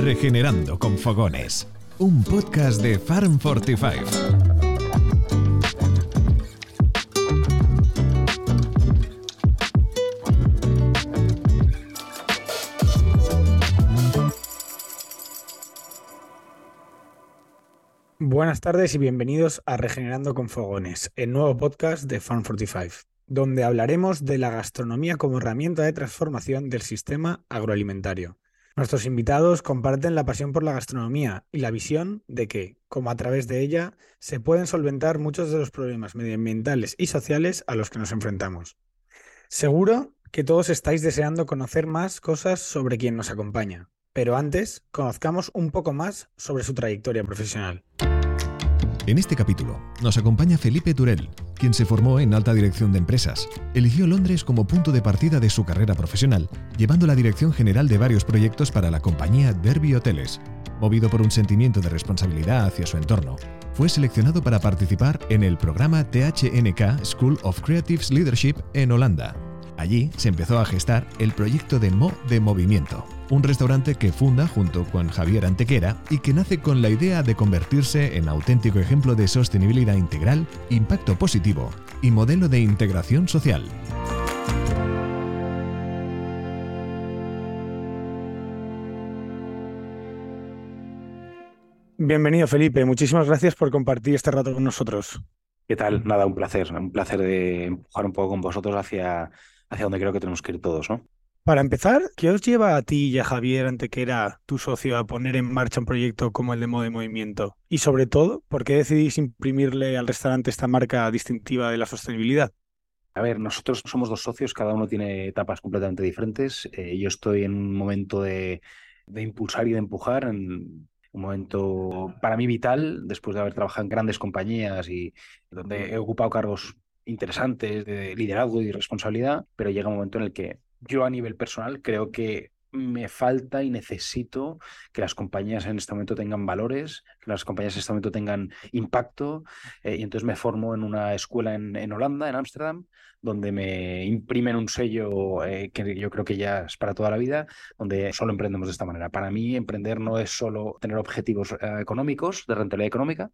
Regenerando con Fogones. Un podcast de Farm 45. Buenas tardes y bienvenidos a Regenerando con Fogones, el nuevo podcast de Farm 45, donde hablaremos de la gastronomía como herramienta de transformación del sistema agroalimentario. Nuestros invitados comparten la pasión por la gastronomía y la visión de que, como a través de ella, se pueden solventar muchos de los problemas medioambientales y sociales a los que nos enfrentamos. Seguro que todos estáis deseando conocer más cosas sobre quien nos acompaña, pero antes conozcamos un poco más sobre su trayectoria profesional. En este capítulo nos acompaña Felipe Turel, quien se formó en alta dirección de empresas. Eligió Londres como punto de partida de su carrera profesional, llevando la dirección general de varios proyectos para la compañía Derby Hoteles. Movido por un sentimiento de responsabilidad hacia su entorno, fue seleccionado para participar en el programa THNK School of Creative Leadership en Holanda. Allí se empezó a gestar el proyecto de Mo de Movimiento, un restaurante que funda junto con Javier Antequera y que nace con la idea de convertirse en auténtico ejemplo de sostenibilidad integral, impacto positivo y modelo de integración social. Bienvenido Felipe, muchísimas gracias por compartir este rato con nosotros. ¿Qué tal? Nada, un placer, un placer de empujar un poco con vosotros hacia, hacia donde creo que tenemos que ir todos, ¿no? Para empezar, ¿qué os lleva a ti y a Javier Antequera, tu socio, a poner en marcha un proyecto como el de Modo de Movimiento? Y sobre todo, ¿por qué decidís imprimirle al restaurante esta marca distintiva de la sostenibilidad? A ver, nosotros somos dos socios, cada uno tiene etapas completamente diferentes. Eh, yo estoy en un momento de, de impulsar y de empujar, en un momento para mí vital, después de haber trabajado en grandes compañías y donde he ocupado cargos interesantes de liderazgo y responsabilidad, pero llega un momento en el que yo a nivel personal creo que me falta y necesito que las compañías en este momento tengan valores, que las compañías en este momento tengan impacto. Eh, y entonces me formo en una escuela en, Holanda, en Ámsterdam, donde me imprimen un sello eh, que yo creo que ya es para toda la vida, donde solo emprendemos de esta manera. Para mí, emprender no es solo tener objetivos eh, económicos, de rentabilidad económica,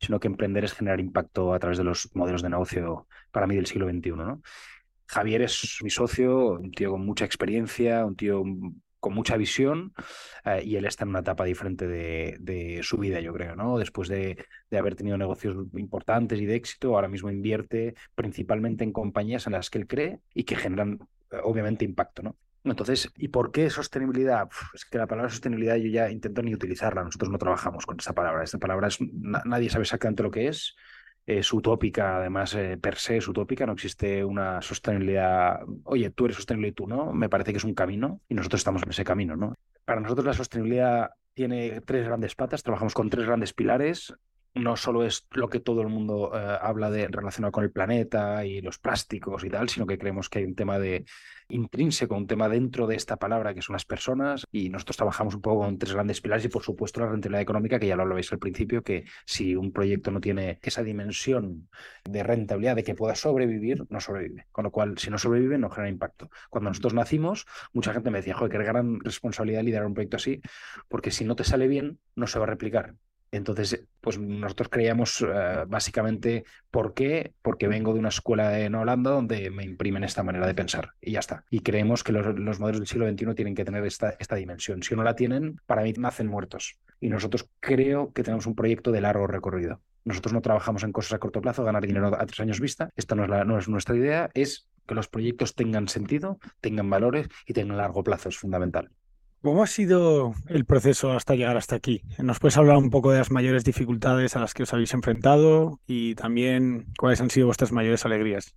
sino que emprender es generar impacto a través de los modelos de negocio para mí del siglo XXI. ¿no? Javier es mi socio, un tío con mucha experiencia, un tío con mucha visión eh, y él está en una etapa diferente de, su vida, yo creo, ¿no? Después de, haber tenido negocios importantes y de éxito, ahora mismo invierte principalmente en compañías en las que él cree y que generan, eh, obviamente, impacto, ¿no? Entonces, ¿y por qué sostenibilidad? es que la palabra sostenibilidad yo ya intento ni utilizarla, nosotros no trabajamos con esta palabra, esta palabra es, nadie sabe exactamente lo que es, es utópica, además, eh, per se es utópica, no existe una sostenibilidad, oye, tú eres sostenible y tú no, me parece que es un camino y nosotros estamos en ese camino, ¿no? Para nosotros la sostenibilidad tiene tres grandes patas, trabajamos con tres grandes pilares, no solo es lo que todo el mundo eh, habla de relacionado con el planeta y los plásticos y tal, sino que creemos que hay un tema de intrínseco, un tema dentro de esta palabra que son las personas y nosotros trabajamos un poco con tres grandes pilares y por supuesto la rentabilidad económica, que ya lo hablabais al principio, que si un proyecto no tiene esa dimensión de rentabilidad de que pueda sobrevivir, no sobrevive. Con lo cual, si no sobrevive, no genera impacto. Cuando nosotros nacimos, mucha gente me decía, joder, qué gran responsabilidad liderar un proyecto así, porque si no te sale bien, no se va a replicar. Entonces, pues nosotros creíamos eh, básicamente, ¿por qué? Porque vengo de una escuela en Holanda donde me imprimen esta manera de pensar y ya está. Y creemos que los, modelos del siglo XXI tienen que tener esta, dimensión. Si no la tienen, para mí nacen muertos. Y nosotros creo que tenemos un proyecto de largo recorrido. Nosotros no trabajamos en cosas a corto plazo, ganar dinero a tres años vista. Esta no es, la, no es nuestra idea, es que los proyectos tengan sentido, tengan valores y tengan largo plazo, es fundamental. ¿Cómo ha sido el proceso hasta llegar hasta aquí? ¿Nos puedes hablar un poco de las mayores dificultades a las que os habéis enfrentado y también cuáles han sido vuestras mayores alegrías?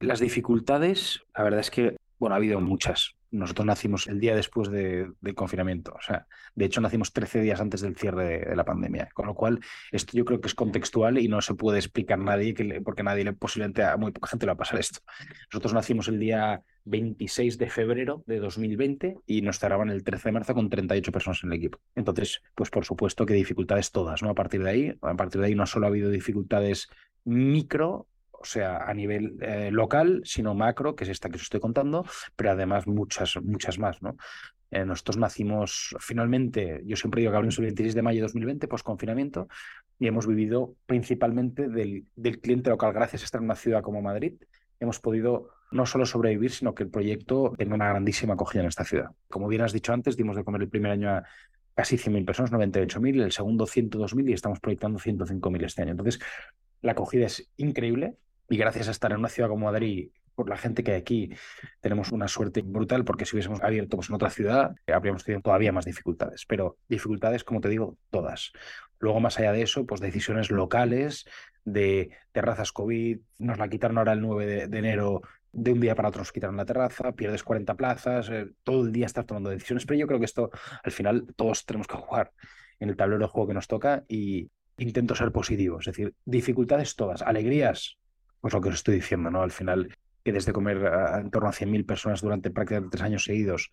Las dificultades, la verdad es que, bueno, ha habido muchas. Nosotros nacimos el día después del confinamiento. O sea, de hecho, nacimos 13 días antes del cierre de, la pandemia. Con lo cual, esto yo creo que es contextual y no se puede explicar nadie, que porque nadie le, posiblemente a muy poca gente le va a pasar esto. Nosotros nacimos el día 26 de febrero de 2020 y nos cerraban el 13 de marzo con 38 personas en el equipo. Entonces, pues por supuesto que dificultades todas, ¿no? A partir de ahí, a partir de ahí no solo ha habido dificultades micro, o sea, a nivel eh, local, sino macro, que es esta que os estoy contando, pero además muchas, muchas más, ¿no? Eh, nosotros nacimos finalmente, yo siempre digo que abrimos el 26 de mayo de 2020, post confinamiento, y hemos vivido principalmente del, del cliente local. Gracias a estar en una ciudad como Madrid, hemos podido no solo sobrevivir, sino que el proyecto tenga una grandísima acogida en esta ciudad. Como bien has dicho antes, dimos de comer el primer año a casi 100.000 personas, 98.000, el segundo 102.000 y estamos proyectando 105.000 este año. Entonces, la acogida es increíble y gracias a estar en una ciudad como Madrid, por la gente que hay aquí, tenemos una suerte brutal porque si hubiésemos abierto pues, en otra ciudad, habríamos tenido todavía más dificultades. Pero dificultades, como te digo, todas. Luego, más allá de eso, pues decisiones locales de terrazas COVID, nos la quitaron ahora el 9 de, enero, de un día para otro nos quitaron la terraza, pierdes 40 plazas, eh, todo el día estás tomando decisiones, pero yo creo que esto al final todos tenemos que jugar en el tablero de juego que nos toca y intento ser positivo, es decir, dificultades todas, alegrías, pues lo que os estoy diciendo, ¿no? Al final, que desde comer en torno a 100.000 personas durante prácticamente tres años seguidos,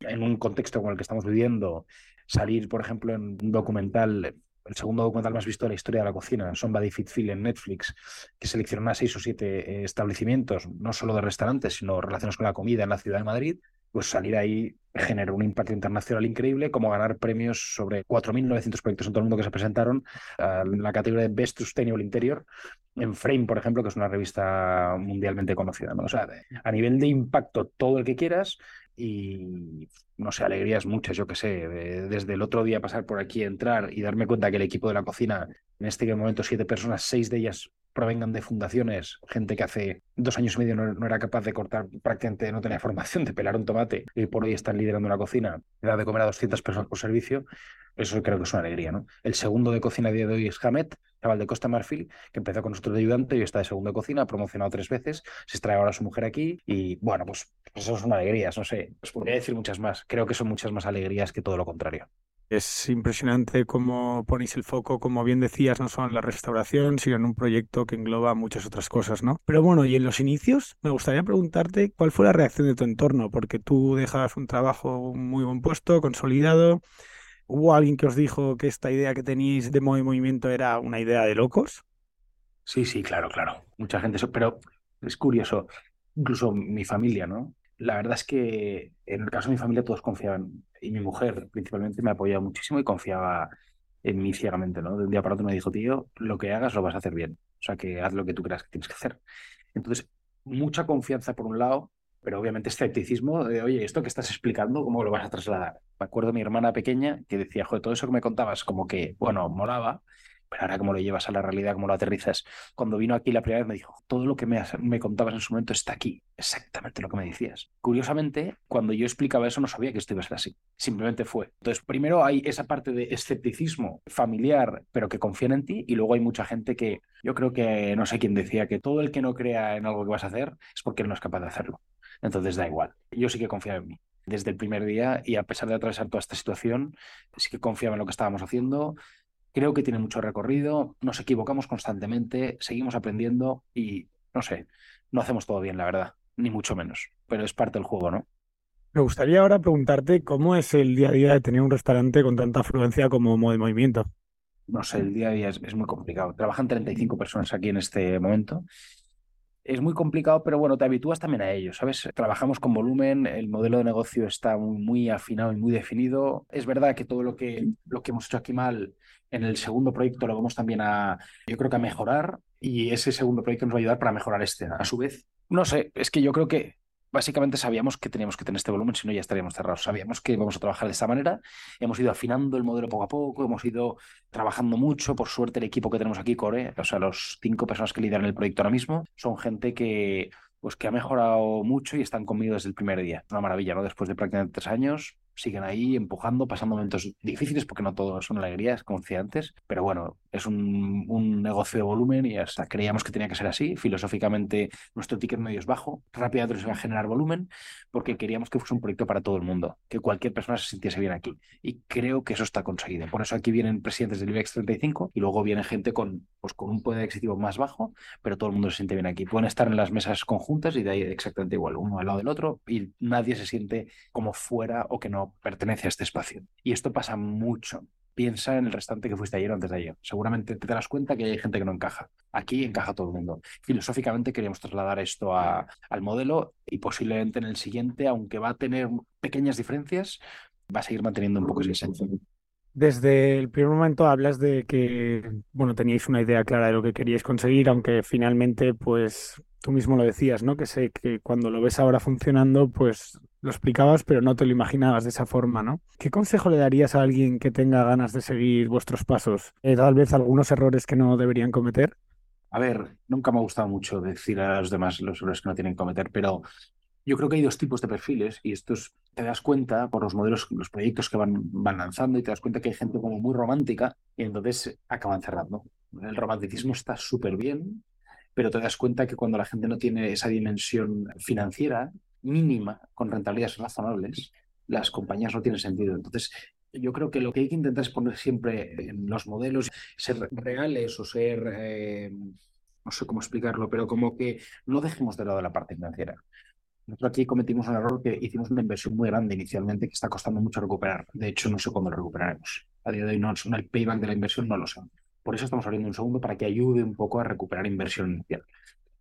en un contexto como el que estamos viviendo, salir, por ejemplo, en un documental, el segundo documental más visto de la historia de la cocina, Somebody Fit Feel en Netflix, que selecciona seis o siete eh, establecimientos, no solo de restaurantes, sino relacionados con la comida en la ciudad de Madrid, pues salir ahí generó un impacto internacional increíble, como ganar premios sobre 4.900 proyectos en todo el mundo que se presentaron en la categoría de Best Sustainable Interior, en Frame, por ejemplo, que es una revista mundialmente conocida. O sea, a nivel de impacto, todo el que quieras y, no sé, alegrías muchas, yo que sé, desde el otro día pasar por aquí, entrar y darme cuenta que el equipo de la cocina, en este momento siete personas, seis de ellas provengan de fundaciones, gente que hace dos años y medio no, era capaz de cortar, prácticamente no tenía formación de pelar un tomate y por hoy están liderando una cocina, da de comer a 200 personas por servicio, eso creo que es una alegría, ¿no? El segundo de cocina a día de hoy es Hamet, chaval de Costa Marfil, que empezó con nosotros de ayudante y está de segundo de cocina, ha promocionado tres veces, se extrae ahora su mujer aquí y bueno, pues, pues eso son alegrías, no sé, pues podría decir muchas más, creo que son muchas más alegrías que todo lo contrario. Es impresionante cómo ponéis el foco, como bien decías, no solo en la restauración, sino en un proyecto que engloba muchas otras cosas, ¿no? Pero bueno, y en los inicios, me gustaría preguntarte cuál fue la reacción de tu entorno, porque tú dejas un trabajo muy buen puesto, consolidado. ¿Hubo alguien que os dijo que esta idea que teníais de movimiento era una idea de locos? Sí, sí, claro, claro. Mucha gente, pero es curioso, incluso mi familia, ¿no? La verdad es que en el caso de mi familia todos confiaban y mi mujer principalmente me apoyaba muchísimo y confiaba en mí ciegamente, ¿no? De un día para otro me dijo, tío, lo que hagas lo vas a hacer bien. O sea, que haz lo que tú creas que tienes que hacer. Entonces, mucha confianza por un lado, pero obviamente escepticismo de, oye, esto que estás explicando, ¿cómo lo vas a trasladar? Me acuerdo de mi hermana pequeña que decía, joder, todo eso que me contabas, como que, bueno, molaba, pero ahora cómo lo llevas a la realidad, cómo lo aterrizas. Cuando vino aquí la primera vez me dijo, todo lo que me, me contabas en su momento está aquí, exactamente lo que me decías. Curiosamente, cuando yo explicaba eso no sabía que esto iba a ser así, simplemente fue. Entonces, primero hay esa parte de escepticismo familiar, pero que confían en ti, y luego hay mucha gente que, yo creo que, no sé quién decía, que todo el que no crea en algo que vas a hacer es porque no es capaz de hacerlo. Entonces da igual, yo sí que confiaba en mí desde el primer día y a pesar de atravesar toda esta situación, sí que confiaba en lo que estábamos haciendo, Creo que tiene mucho recorrido, nos equivocamos constantemente, seguimos aprendiendo y, no sé, no hacemos todo bien, la verdad, ni mucho menos, pero es parte del juego, ¿no? Me gustaría ahora preguntarte cómo es el día a día de tener un restaurante con tanta afluencia como de movimiento. No sé, el día a día es, es muy complicado. Trabajan 35 personas aquí en este momento es muy complicado, pero bueno, te habitúas también a ello, ¿sabes? Trabajamos con volumen, el modelo de negocio está muy, afinado y muy definido. Es verdad que todo lo que, lo que hemos hecho aquí mal en el segundo proyecto lo vamos también a, yo creo que a mejorar y ese segundo proyecto nos va a ayudar para mejorar este. A su vez, no sé, es que yo creo que básicamente sabíamos que teníamos que tener este volumen, si no ya estaríamos cerrados. Sabíamos que íbamos a trabajar de esta manera, hemos ido afinando el modelo poco a poco, hemos ido trabajando mucho. Por suerte, el equipo que tenemos aquí, Core, o sea, los cinco personas que lideran el proyecto ahora mismo, son gente que, pues, que ha mejorado mucho y están conmigo desde el primer día. Una maravilla, ¿no? Después de prácticamente tres años, siguen ahí empujando, pasando momentos difíciles porque no todos son alegrías, como decía antes, pero bueno, es un, un negocio de volumen y hasta creíamos que tenía que ser así. Filosóficamente, nuestro ticket medio es bajo, rápidamente se va a generar volumen porque queríamos que fuese un proyecto para todo el mundo, que cualquier persona se sintiese bien aquí. Y creo que eso está conseguido. Por eso aquí vienen presidentes del IBEX 35 y luego viene gente con, pues, con un poder adquisitivo más bajo, pero todo el mundo se siente bien aquí. Pueden estar en las mesas conjuntas y de ahí exactamente igual, uno al lado del otro, y nadie se siente como fuera o que no pertenece a este espacio. Y esto pasa mucho. Piensa en el restante que fuiste ayer o antes de ayer. Seguramente te darás cuenta que hay gente que no encaja. Aquí encaja todo el mundo. Filosóficamente queríamos trasladar esto al modelo y posiblemente en el siguiente, aunque va a tener pequeñas diferencias, va a seguir manteniendo un poco esa esencia. Desde el primer momento hablas de que, bueno, teníais una idea clara de lo que queríais conseguir, aunque finalmente, pues, tú mismo lo decías, ¿no? Que sé que cuando lo ves ahora funcionando, pues lo explicabas, pero no te lo imaginabas de esa forma, ¿no? ¿Qué consejo le darías a alguien que tenga ganas de seguir vuestros pasos? Eh, tal vez algunos errores que no deberían cometer. A ver, nunca me ha gustado mucho decir a los demás los errores que no tienen que cometer, pero yo creo que hay dos tipos de perfiles y estos te das cuenta por los modelos, los proyectos que van, van lanzando y te das cuenta que hay gente como muy romántica y entonces acaban cerrando. El romanticismo está súper bien, pero te das cuenta que cuando la gente no tiene esa dimensión financiera mínima con rentabilidades razonables, las compañías no tienen sentido. Entonces, yo creo que lo que hay que intentar es poner siempre en los modelos, ser reales o ser, eh, no sé cómo explicarlo, pero como que no dejemos de lado la parte financiera. Nosotros aquí cometimos un error que hicimos una inversión muy grande inicialmente que está costando mucho recuperar. De hecho, no sé cuándo lo recuperaremos. A día de hoy no, el payback de la inversión no lo sé. Por eso estamos abriendo un segundo para que ayude un poco a recuperar inversión inicial.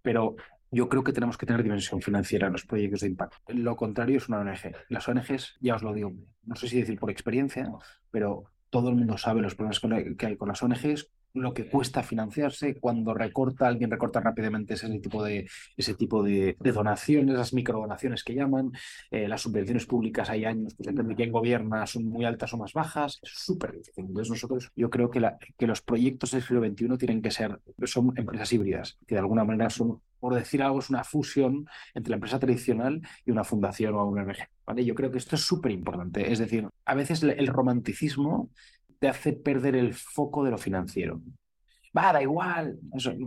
Pero yo creo que tenemos que tener dimensión financiera en los proyectos de impacto. Lo contrario es una ONG. Las ONGs, ya os lo digo, no sé si decir por experiencia, pero todo el mundo sabe los problemas que hay con las ONGs, lo que cuesta financiarse, cuando recorta, alguien recorta rápidamente ese tipo de, ese tipo de, donaciones, las microdonaciones que llaman, eh, las subvenciones públicas hay años, pues depende de quién gobierna, son muy altas o más bajas, es súper difícil. Entonces nosotros, yo creo que, que los proyectos del siglo XXI tienen que ser, son empresas híbridas, que de alguna manera son, por decir algo, es una fusión entre la empresa tradicional y una fundación o una ONG. ¿vale? Yo creo que esto es súper importante, es decir, a veces el romanticismo te hace perder el foco de lo financiero. Va, da igual,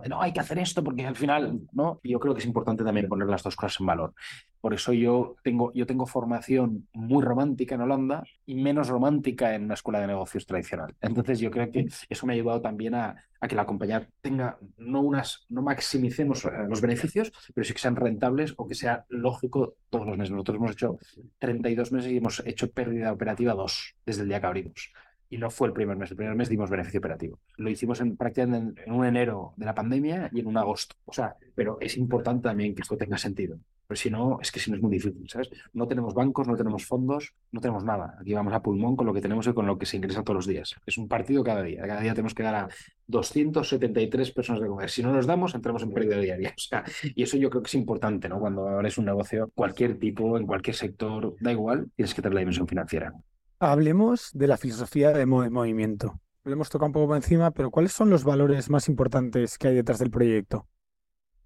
no hay que hacer esto porque al final, ¿no? yo creo que es importante también poner las dos cosas en valor. Por eso yo tengo, yo tengo formación muy romántica en Holanda y menos romántica en una escuela de negocios tradicional. Entonces yo creo que eso me ha ayudado también a, a que la compañía tenga, no unas, no maximicemos eh, los beneficios, pero sí que sean rentables o que sea lógico todos los meses. Nosotros hemos hecho 32 meses y hemos hecho pérdida operativa dos desde el día que abrimos y no fue el primer mes. El primer mes dimos beneficio operativo. Lo hicimos en, prácticamente en, un enero de la pandemia y en un agosto. O sea, pero es importante también que esto tenga sentido. Pero si no, es que si no es muy difícil, ¿sabes? No tenemos bancos, no tenemos fondos, no tenemos nada. Aquí vamos a pulmón con lo que tenemos y con lo que se ingresa todos los días. Es un partido cada día. Cada día tenemos que dar a 273 personas de comer. Si no nos damos, entramos en pérdida diaria. O sea, y eso yo creo que es importante, ¿no? Cuando abres un negocio, cualquier tipo, en cualquier sector, da igual, tienes que tener la dimensión financiera. Hablemos de la filosofía de movimiento. Lo hemos tocado un poco por encima, pero ¿cuáles son los valores más importantes que hay detrás del proyecto?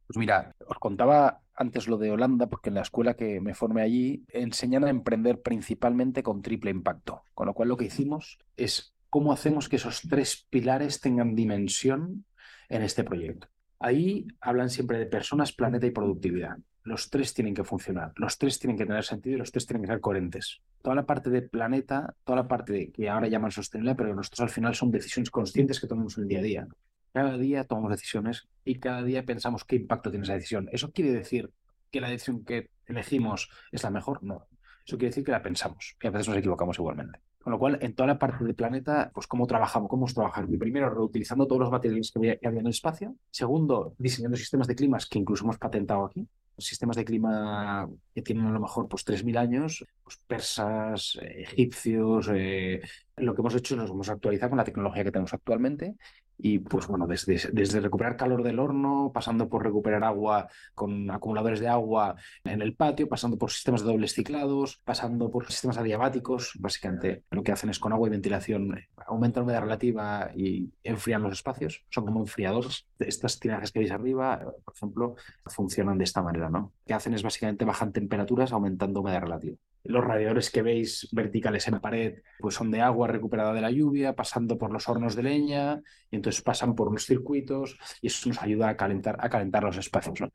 Pues mira, os contaba antes lo de Holanda, porque en la escuela que me formé allí enseñan a emprender principalmente con triple impacto. Con lo cual lo que hicimos es cómo hacemos que esos tres pilares tengan dimensión en este proyecto. Ahí hablan siempre de personas, planeta y productividad los tres tienen que funcionar, los tres tienen que tener sentido y los tres tienen que ser coherentes. Toda la parte de planeta, toda la parte que ahora llaman sostenible, pero nosotros al final son decisiones conscientes que tomamos en el día a día. Cada día tomamos decisiones y cada día pensamos qué impacto tiene esa decisión. ¿Eso quiere decir que la decisión que elegimos es la mejor? No. Eso quiere decir que la pensamos y a veces nos equivocamos igualmente. Con lo cual, en toda la parte del planeta, pues cómo trabajamos, cómo trabajar. Primero, reutilizando todos los materiales que había, en el espacio. Segundo, diseñando sistemas de climas que incluso hemos patentado aquí sistemas de clima que tienen a lo mejor pues 3.000 años, pues persas, egipcios, eh, lo que hemos hecho nos hemos actualizado con la tecnología que tenemos actualmente y pues bueno, desde, desde recuperar calor del horno, pasando por recuperar agua con acumuladores de agua en el patio, pasando por sistemas de dobles ciclados, pasando por sistemas adiabáticos, básicamente lo que hacen es con agua y ventilación aumentan la humedad relativa y enfrían los espacios, son como enfriadores. Estas tinajas que veis arriba, por ejemplo, funcionan de esta manera, ¿no? Lo que hacen es básicamente bajan temperaturas aumentando humedad relativa. Los radiadores que veis verticales en pared pues son de agua recuperada de la lluvia, pasando por los hornos de leña, y entonces pasan por unos circuitos y eso nos ayuda a calentar, a calentar los espacios. ¿no?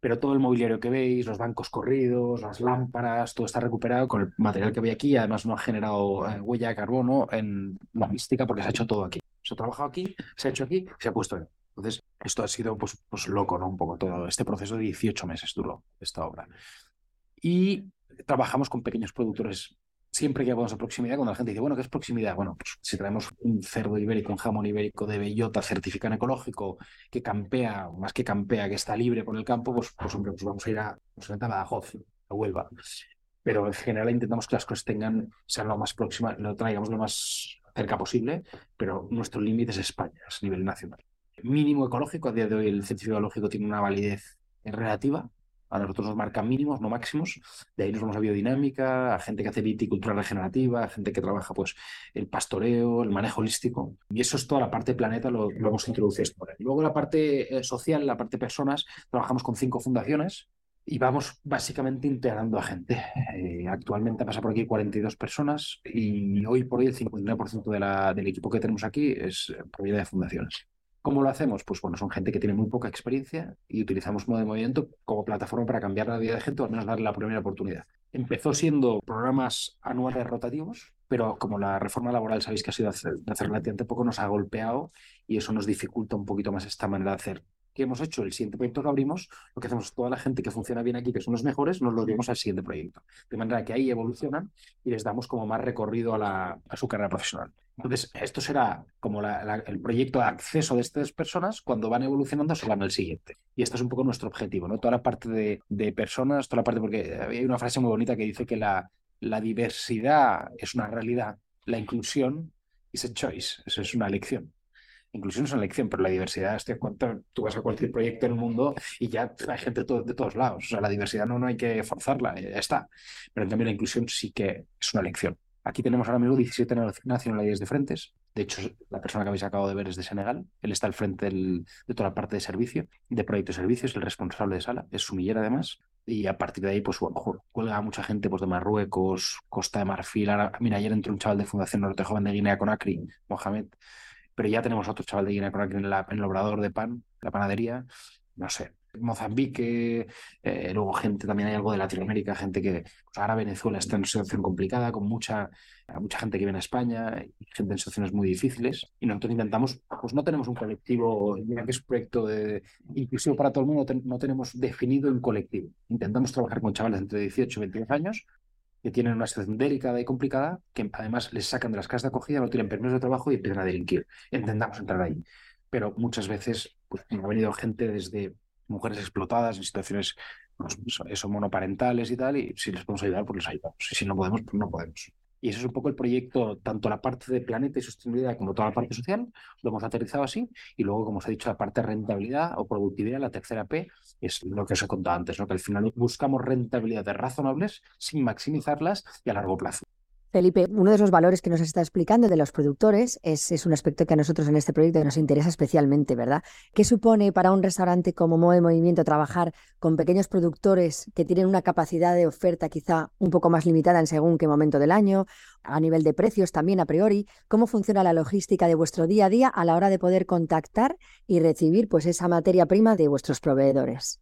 Pero todo el mobiliario que veis, los bancos corridos, las lámparas, todo está recuperado con el material que veis aquí. Además, no ha generado eh, huella de carbono en la mística porque se ha hecho todo aquí. Se ha trabajado aquí, se ha hecho aquí, se ha puesto en. Entonces, esto ha sido pues, pues loco, ¿no? Un poco todo. Este proceso de 18 meses duró esta obra. Y trabajamos con pequeños productores. Siempre que vamos a proximidad, cuando la gente dice, bueno, ¿qué es proximidad? Bueno, pues si traemos un cerdo ibérico, un jamón ibérico de bellota certificado ecológico, que campea, más que campea, que está libre por el campo, pues, pues hombre, pues vamos a ir a, pues, a Badajoz, a Huelva. Pero en general intentamos que las cosas tengan, sean lo más próximas, lo traigamos lo más cerca posible, pero nuestro límite es España, es a nivel nacional. Mínimo ecológico, a día de hoy el certificado ecológico tiene una validez relativa, a nosotros nos marcan mínimos, no máximos. De ahí nos vamos a biodinámica, a gente que hace viticultura regenerativa, a gente que trabaja pues el pastoreo, el manejo holístico. Y eso es toda la parte planeta, lo, lo hemos introducido. Luego la parte eh, social, la parte personas, trabajamos con cinco fundaciones y vamos básicamente integrando a gente. Eh, actualmente pasa por aquí 42 personas y hoy por hoy el 59% de la, del equipo que tenemos aquí es propiedad de fundaciones. ¿Cómo lo hacemos? Pues bueno, son gente que tiene muy poca experiencia y utilizamos modo de movimiento como plataforma para cambiar la vida de gente o al menos darle la primera oportunidad. Empezó siendo programas anuales rotativos, pero como la reforma laboral sabéis que ha sido hace, hace relativamente poco, nos ha golpeado y eso nos dificulta un poquito más esta manera de hacer ¿Qué hemos hecho? El siguiente proyecto que abrimos, lo que hacemos toda la gente que funciona bien aquí, que son los mejores, nos lo llevamos al siguiente proyecto. De manera que ahí evolucionan y les damos como más recorrido a, la, a su carrera profesional. Entonces, esto será como el proyecto de acceso de estas personas, cuando van evolucionando se van al siguiente. Y este es un poco nuestro objetivo, ¿no? Toda la parte de, de personas, toda la parte, porque hay una frase muy bonita que dice que la, la diversidad es una realidad, la inclusión is a choice, eso es una elección inclusión es una elección, pero la diversidad, este, cuánto, tú vas a cualquier proyecto en el mundo y ya hay gente de, de, todos lados. O sea, la diversidad no, no hay que forzarla, ya está. Pero en cambio la inclusión sí que es una elección. Aquí tenemos ahora mismo 17 nacionalidades de frentes. De hecho, la persona que habéis acabado de ver es de Senegal. Él está al frente del, de toda la parte de servicio, de proyecto de servicios, el responsable de sala. Es sumillera además. Y a partir de ahí, pues bueno, cuelga a mucha gente pues, de Marruecos, Costa de Marfil. Ahora, mira, ayer entró un chaval de Fundación Norte Joven de Guinea Conakry, Mohamed, pero ya tenemos otro chaval de Guinea Conakry en, en el obrador de pan, la panadería, no sé. Mozambique, eh, luego gente, también hay algo de Latinoamérica, gente que pues ahora Venezuela está en una situación complicada, con mucha, mucha gente que viene a España, y gente en situaciones muy difíciles, y nosotros intentamos, pues no tenemos un colectivo, ya que es proyecto de inclusivo para todo el mundo, no tenemos definido un colectivo. Intentamos trabajar con chavales entre 18 y 22 años, que tienen una situación delicada y complicada, que además les sacan de las casas de acogida, no tienen permiso de trabajo y empiezan a delinquir. Intentamos entrar ahí. Pero muchas veces pues, ha venido gente desde mujeres explotadas en situaciones pues, monoparentales y tal, y si les podemos ayudar, pues les ayudamos. Y si no podemos, pues no podemos. Y ese es un poco el proyecto, tanto la parte de planeta y sostenibilidad como toda la parte social, lo hemos aterrizado así. Y luego, como os he dicho, la parte de rentabilidad o productividad, la tercera P, es lo que os he contado antes, ¿no? que al final buscamos rentabilidades razonables sin maximizarlas y a largo plazo. Felipe, uno de esos valores que nos está explicando de los productores es, un aspecto que a nosotros en este proyecto nos interesa especialmente, ¿verdad? ¿Qué supone para un restaurante como Moe Movimiento trabajar con pequeños productores que tienen una capacidad de oferta quizá un poco más limitada en según qué momento del año, a nivel de precios también a priori? ¿Cómo funciona la logística de vuestro día a día a la hora de poder contactar y recibir pues esa materia prima de vuestros proveedores?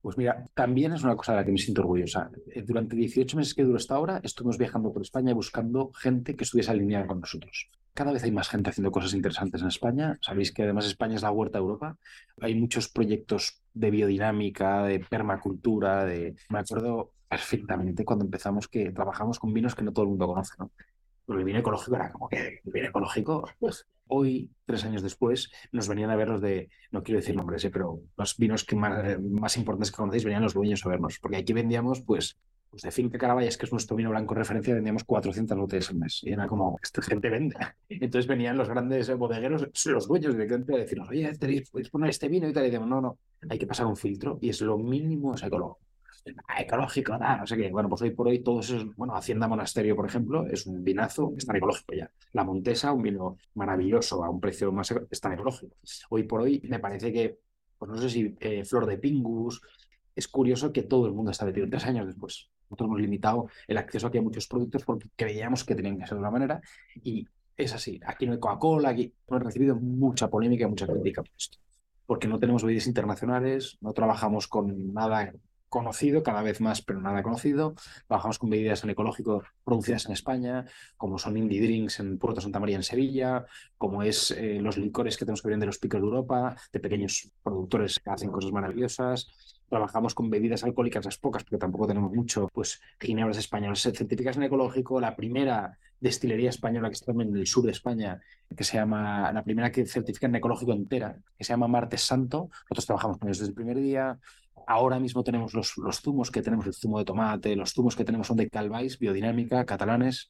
Pues mira, también es una cosa de la que me siento orgullosa. Eh, durante 18 meses que duró esta obra, estuvimos viajando por España buscando gente que estuviese alineada con nosotros. Cada vez hay más gente haciendo cosas interesantes en España. Sabéis que además España es la huerta de Europa. Hay muchos proyectos de biodinámica, de permacultura, de... Me acuerdo perfectamente cuando empezamos que trabajamos con vinos que no todo el mundo conoce, ¿no? Pero el vino ecológico era como que el vino ecológico, pues hoy, tres años después, nos venían a ver los de, no quiero decir nombres, ¿eh? pero los vinos que más, eh, más, importantes que conocéis venían los dueños a vernos, porque aquí vendíamos, pues, pues de Finca Caraballas, que es nuestro vino blanco referencia, vendíamos 400 botellas al mes. Y era como, esta gente vende. Entonces venían los grandes bodegueros, los dueños directamente a decirnos, oye, tenéis, podéis poner este vino y tal. Y decimos, no, no, hay que pasar un filtro y es lo mínimo es ecológico ecológico, nada, no sé qué. Bueno, pues hoy por hoy todos esos, bueno, Hacienda Monasterio, por ejemplo, es un vinazo, está ecológico ya. La Montesa, un vino maravilloso a un precio más, está ecológico. Hoy por hoy me parece que, pues no sé si eh, Flor de Pingus, es curioso que todo el mundo está metido tres años después. Nosotros hemos limitado el acceso aquí a muchos productos porque creíamos que tenían que ser de una manera y es así. Aquí no hay Coca-Cola, aquí hemos recibido mucha polémica y mucha crítica por esto. Porque no tenemos bebidas internacionales, no trabajamos con nada conocido, cada vez más, pero nada conocido. Trabajamos con bebidas en ecológico producidas en España, como son Indie Drinks en Puerto Santa María en Sevilla, como es eh, los licores que tenemos que ver de los picos de Europa, de pequeños productores que hacen cosas maravillosas. Trabajamos con bebidas alcohólicas, las pocas, porque tampoco tenemos mucho, pues ginebras españolas certificadas en ecológico. La primera destilería española que está en el sur de España, que se llama, la primera que certifica en ecológico entera, que se llama Martes Santo. Nosotros trabajamos con ellos desde el primer día. Ahora mismo tenemos los, los zumos que tenemos, el zumo de tomate, los zumos que tenemos son de Calvais, biodinámica, catalanes.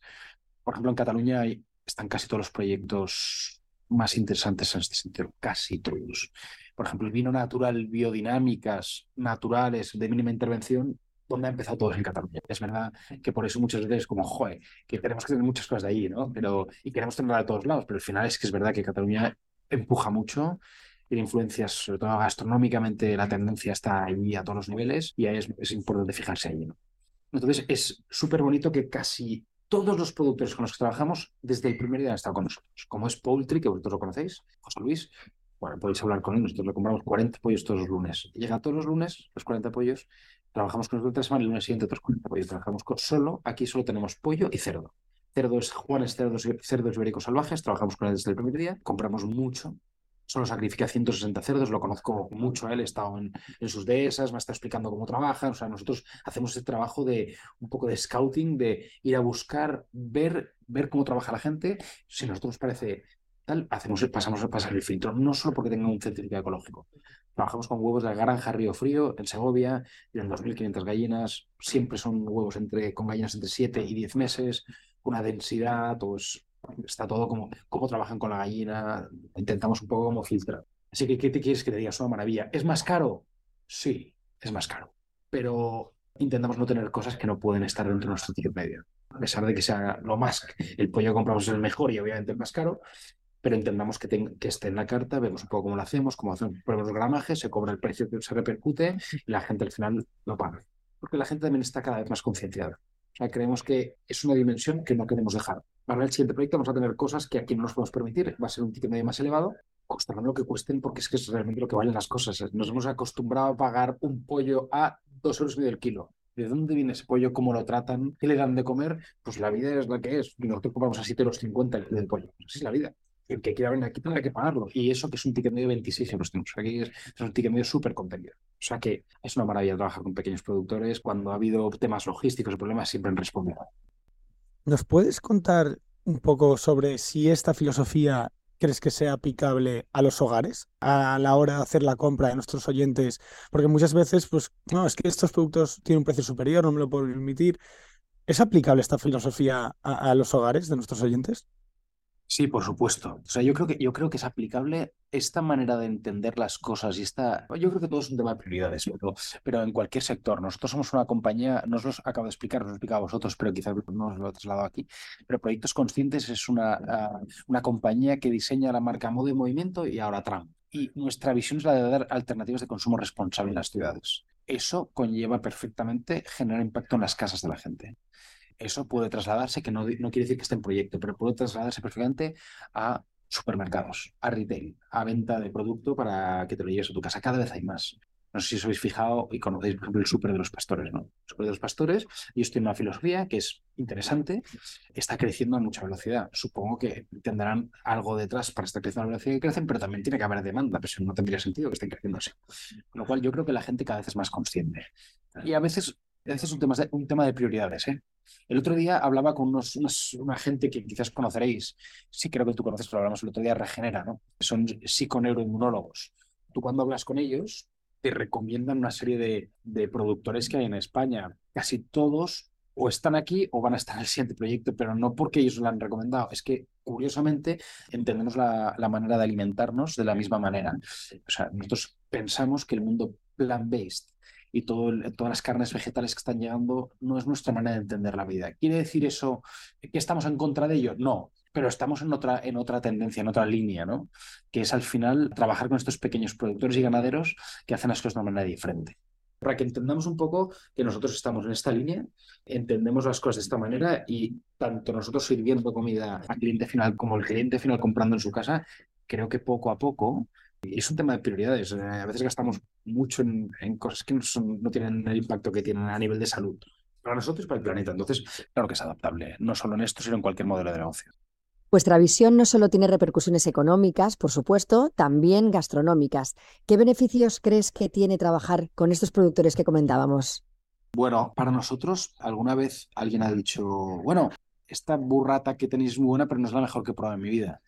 Por ejemplo, en Cataluña están casi todos los proyectos más interesantes en este sentido, casi todos. Por ejemplo, el vino natural, biodinámicas, naturales, de mínima intervención, donde ha empezado todo en Cataluña. Es verdad que por eso muchas veces es como, joder, que tenemos que tener muchas cosas de ahí, ¿no? Pero, y queremos tenerla de todos lados, pero al final es que es verdad que Cataluña empuja mucho tiene influencias, sobre todo gastronómicamente, la tendencia está ahí a todos los niveles y es, es importante fijarse ahí. ¿no? Entonces, es súper bonito que casi todos los productores con los que trabajamos desde el primer día han estado con nosotros, como es Poultry, que vosotros lo conocéis, José Luis. Bueno, podéis hablar con él, nosotros le compramos 40 pollos todos los lunes. Llega todos los lunes, los 40 pollos, trabajamos con nosotros semana, el lunes siguiente otros 40 pollos. Trabajamos con solo, aquí solo tenemos pollo y cerdo. Cerdos, Juanes, cerdos, cerdos ibéricos salvajes, trabajamos con él desde el primer día, compramos mucho, solo sacrifica 160 cerdos, lo conozco mucho a él, he estado en, sus dehesas, me está explicando cómo trabaja, o sea, nosotros hacemos ese trabajo de un poco de scouting, de ir a buscar, ver, ver cómo trabaja la gente, si a nosotros nos parece tal, hacemos, pasamos a pasar el filtro, no solo porque tenga un certificado ecológico. Trabajamos con huevos de la granja Río Frío, en Segovia, tienen 2.500 gallinas, siempre son huevos entre, con gallinas entre 7 y 10 meses, una densidad, pues está todo como cómo trabajan con la gallina, intentamos un poco como filtrar. Así que, ¿qué te quieres que te diga? Es una maravilla. ¿Es más caro? Sí, es más caro. Pero intentamos no tener cosas que no pueden estar dentro de nuestro ticket medio. A pesar de que sea lo más, el pollo que compramos es el mejor y obviamente el más caro, pero intentamos que, que esté en la carta, vemos un poco cómo lo hacemos, cómo hacemos, ponemos los gramajes, se cobra el precio que se repercute y la gente al final lo paga. Porque la gente también está cada vez más concienciada. O sea, creemos que es una dimensión que no queremos dejar. Para el siguiente proyecto vamos a tener cosas que aquí no nos podemos permitir. Va a ser un ticket medio más elevado, costarán lo que cuesten porque es que es realmente lo que valen las cosas. Nos hemos acostumbrado a pagar un pollo a dos euros y medio el kilo. ¿De dónde viene ese pollo? ¿Cómo lo tratan? ¿Qué le dan de comer? Pues la vida es la que es. Nosotros compramos a 7 euros 50 el del pollo. Así es la vida. El que quiera venir aquí tendrá que pagarlo. Y eso que es un ticket medio de 26 euros. Aquí es, es un ticket medio súper contenido. O sea que es una maravilla trabajar con pequeños productores. Cuando ha habido temas logísticos o problemas, siempre han respondido. ¿Nos puedes contar un poco sobre si esta filosofía crees que sea aplicable a los hogares a la hora de hacer la compra de nuestros oyentes? Porque muchas veces, pues, no, es que estos productos tienen un precio superior, no me lo puedo permitir. ¿Es aplicable esta filosofía a los hogares de nuestros oyentes? Sí, por supuesto. O sea, yo creo que, yo creo que es aplicable esta manera de entender las cosas y esta. Yo creo que todo es un tema de prioridades, pero, pero en cualquier sector. Nosotros somos una compañía, no os lo acabo de explicar, os lo he explicado a vosotros, pero quizás no os lo he trasladado aquí. Pero Proyectos Conscientes es una, ah, una compañía que diseña la marca Modo y Movimiento y ahora Trump. Y nuestra visión es la de dar alternativas de consumo responsable en las ciudades. Eso conlleva perfectamente generar impacto en las casas de la gente eso puede trasladarse, que no, no quiere decir que esté en proyecto, pero puede trasladarse perfectamente a supermercados, a retail, a venta de producto para que te lo lleves a tu casa. Cada vez hay más. No sé si os habéis fijado y conocéis, por ejemplo, el súper de los pastores, ¿no? El súper de los pastores, ellos tienen una filosofía que es interesante, está creciendo a mucha velocidad. Supongo que tendrán algo detrás para estar creciendo a la velocidad que crecen, pero también tiene que haber demanda, pero si no tendría sentido que estén creciendo así. Con lo cual, yo creo que la gente cada vez es más consciente. Y a veces, a veces es un tema de, un tema de prioridades, ¿eh? El otro día hablaba con unos, una gente que quizás conoceréis, sí creo que tú conoces, pero hablamos el otro día, Regenera, ¿no? Son psiconeuroinmunólogos. Tú cuando hablas con ellos, te recomiendan una serie de, de productores que hay en España. Casi todos o están aquí o van a estar en el siguiente proyecto, pero no porque ellos lo han recomendado. Es que, curiosamente, entendemos la, la manera de alimentarnos de la misma manera. O sea, nosotros pensamos que el mundo plant-based y todas las carnes vegetales que están llegando no es nuestra manera de entender la vida. ¿Quiere decir eso que estamos en contra de ello? No, pero estamos en otra, en otra tendencia, en otra línea, ¿no? Que es al final trabajar con estos pequeños productores y ganaderos que hacen las cosas de una manera diferente. para que entendamos un poco que nosotros estamos en esta línea, entendemos las cosas de esta manera y tanto nosotros sirviendo comida al cliente final como el cliente final comprando en su casa, creo que poco a poco es un tema de prioridades. Eh, a veces gastamos mucho en, cosas que no, no, tienen el impacto que tienen a nivel de salud para nosotros y para el planeta. Entonces, claro que es adaptable, no solo en esto, sino en cualquier modelo de negocio. Vuestra visión no solo tiene repercusiones económicas, por supuesto, también gastronómicas. ¿Qué beneficios crees que tiene trabajar con estos productores que comentábamos? Bueno, para nosotros, alguna vez alguien ha dicho, bueno, esta burrata que tenéis es muy buena, pero no es la mejor que he probado en mi vida.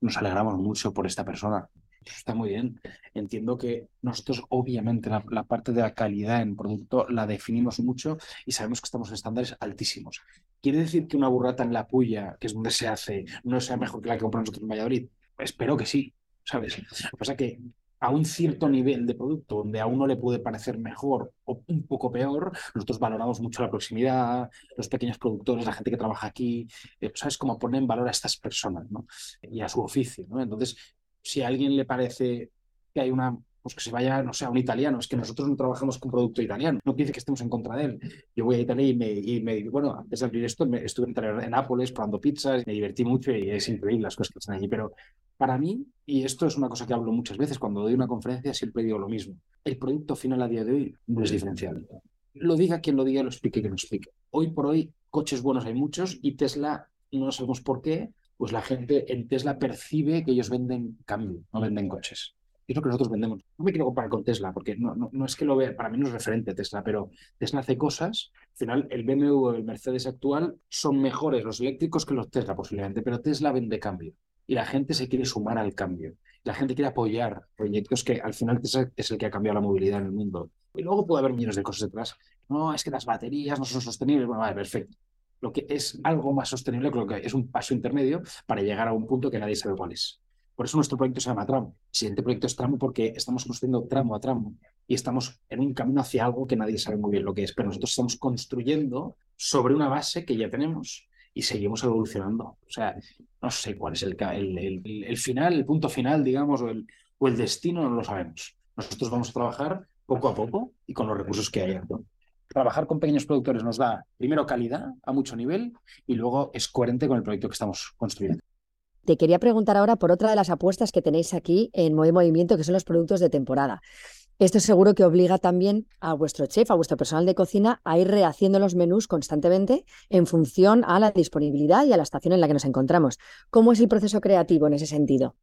Nos alegramos mucho por esta persona. Está muy bien. Entiendo que nosotros, obviamente, la, parte de la calidad en producto la definimos mucho y sabemos que estamos en estándares altísimos. ¿Quiere decir que una burrata en la puya, que es donde se hace, no sea mejor que la que compramos nosotros en Valladolid? Espero que sí, ¿sabes? Lo que pasa es que a un cierto nivel de producto donde a uno le puede parecer mejor o un poco peor, nosotros valoramos mucho la proximidad, los pequeños productores, la gente que trabaja aquí, eh, ¿sabes? Cómo poner en valor a estas personas ¿no? y a su oficio. ¿no? Entonces, si a alguien le parece que hay una pues que se vaya, no sé, a un italiano. Es que nosotros no trabajamos con producto italiano. No quiere que estemos en contra de él. Yo voy a Italia y me, y me bueno, antes de abrir esto, me, estuve en Nápoles probando pizzas, me divertí mucho y es increíble las cosas que están allí. Pero para mí, y esto es una cosa que hablo muchas veces cuando doy una conferencia, siempre digo lo mismo. El producto final a día de hoy no es diferencial. Lo diga quien lo diga, lo explique quien lo explique. Hoy por hoy, coches buenos hay muchos y Tesla, no sabemos por qué, pues la gente en Tesla percibe que ellos venden cambio, no venden coches es lo que nosotros vendemos. No me quiero comparar con Tesla, porque no, no, es que lo vea, para mí no es referente Tesla, pero Tesla hace cosas. Al final, el BMW el Mercedes actual son mejores los eléctricos que los Tesla posiblemente, pero Tesla vende cambio y la gente se quiere sumar al cambio. La gente quiere apoyar proyectos que al final Tesla es el que ha cambiado la movilidad en el mundo. Y luego puede haber millones de cosas detrás. No, es que las baterías no son sostenibles. Bueno, vale, perfecto. Lo que es algo más sostenible, creo que es un paso intermedio para llegar a un punto que nadie sabe cuál es. Por eso nuestro proyecto se llama tramo. El siguiente proyecto es tramo porque estamos construyendo tramo a tramo y estamos en un camino hacia algo que nadie sabe muy bien lo que es, pero nosotros estamos construyendo sobre una base que ya tenemos y seguimos evolucionando. O sea, no sé cuál es el, final, el punto final, digamos, o el, destino, no lo sabemos. Nosotros vamos a trabajar poco a poco y con los recursos que hay. Trabajar con pequeños productores nos da, primero, calidad a mucho nivel y luego es coherente con el proyecto que estamos construyendo. Te quería preguntar ahora por otra de las apuestas que tenéis aquí en Movimiento, que son los productos de temporada. Esto seguro que obliga también a vuestro chef, a vuestro personal de cocina, a ir rehaciendo los menús constantemente en función a la disponibilidad y a la estación en la que nos encontramos. ¿Cómo es el proceso creativo en ese sentido?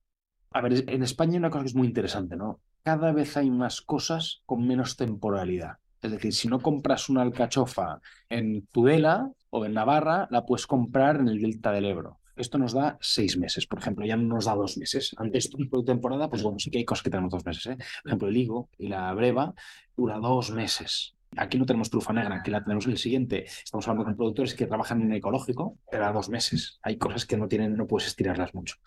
A ver, en España hay una cosa que es muy interesante, ¿no? Cada vez hay más cosas con menos temporalidad. Es decir, si no compras una alcachofa en Tudela o en Navarra, la puedes comprar en el Delta del Ebro. Esto nos da seis meses, por ejemplo, ya no nos da dos meses. Antes, de temporada, pues bueno, sí que hay cosas que tenemos dos meses. ¿eh? Por ejemplo, el higo y la breva dura dos meses. Aquí no tenemos trufa negra, aquí la tenemos en el siguiente. Estamos hablando con productores que trabajan en ecológico, pero a dos meses. Hay cosas que no tienen, no puedes estirarlas mucho.